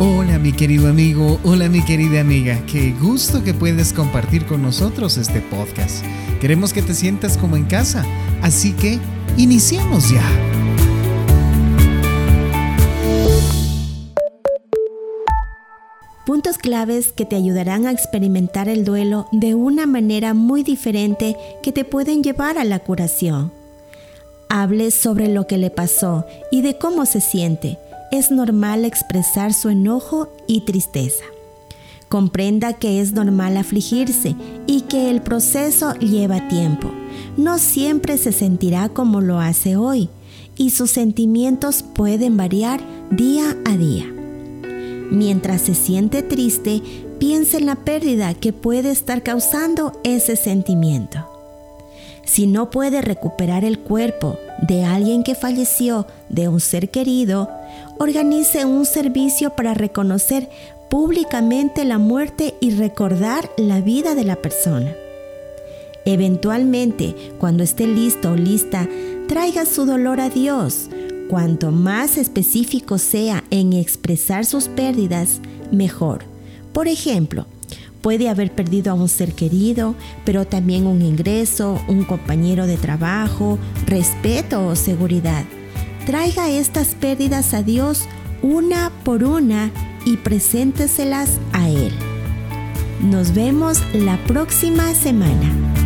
Hola mi querido amigo, hola mi querida amiga, qué gusto que puedes compartir con nosotros este podcast. Queremos que te sientas como en casa, así que iniciemos ya. Puntos claves que te ayudarán a experimentar el duelo de una manera muy diferente que te pueden llevar a la curación. Hable sobre lo que le pasó y de cómo se siente es normal expresar su enojo y tristeza. Comprenda que es normal afligirse y que el proceso lleva tiempo. No siempre se sentirá como lo hace hoy y sus sentimientos pueden variar día a día. Mientras se siente triste, piensa en la pérdida que puede estar causando ese sentimiento. Si no puede recuperar el cuerpo de alguien que falleció, de un ser querido, organice un servicio para reconocer públicamente la muerte y recordar la vida de la persona. Eventualmente, cuando esté listo o lista, traiga su dolor a Dios. Cuanto más específico sea en expresar sus pérdidas, mejor. Por ejemplo, puede haber perdido a un ser querido, pero también un ingreso, un compañero de trabajo, respeto o seguridad. Traiga estas pérdidas a Dios una por una y presénteselas a Él. Nos vemos la próxima semana.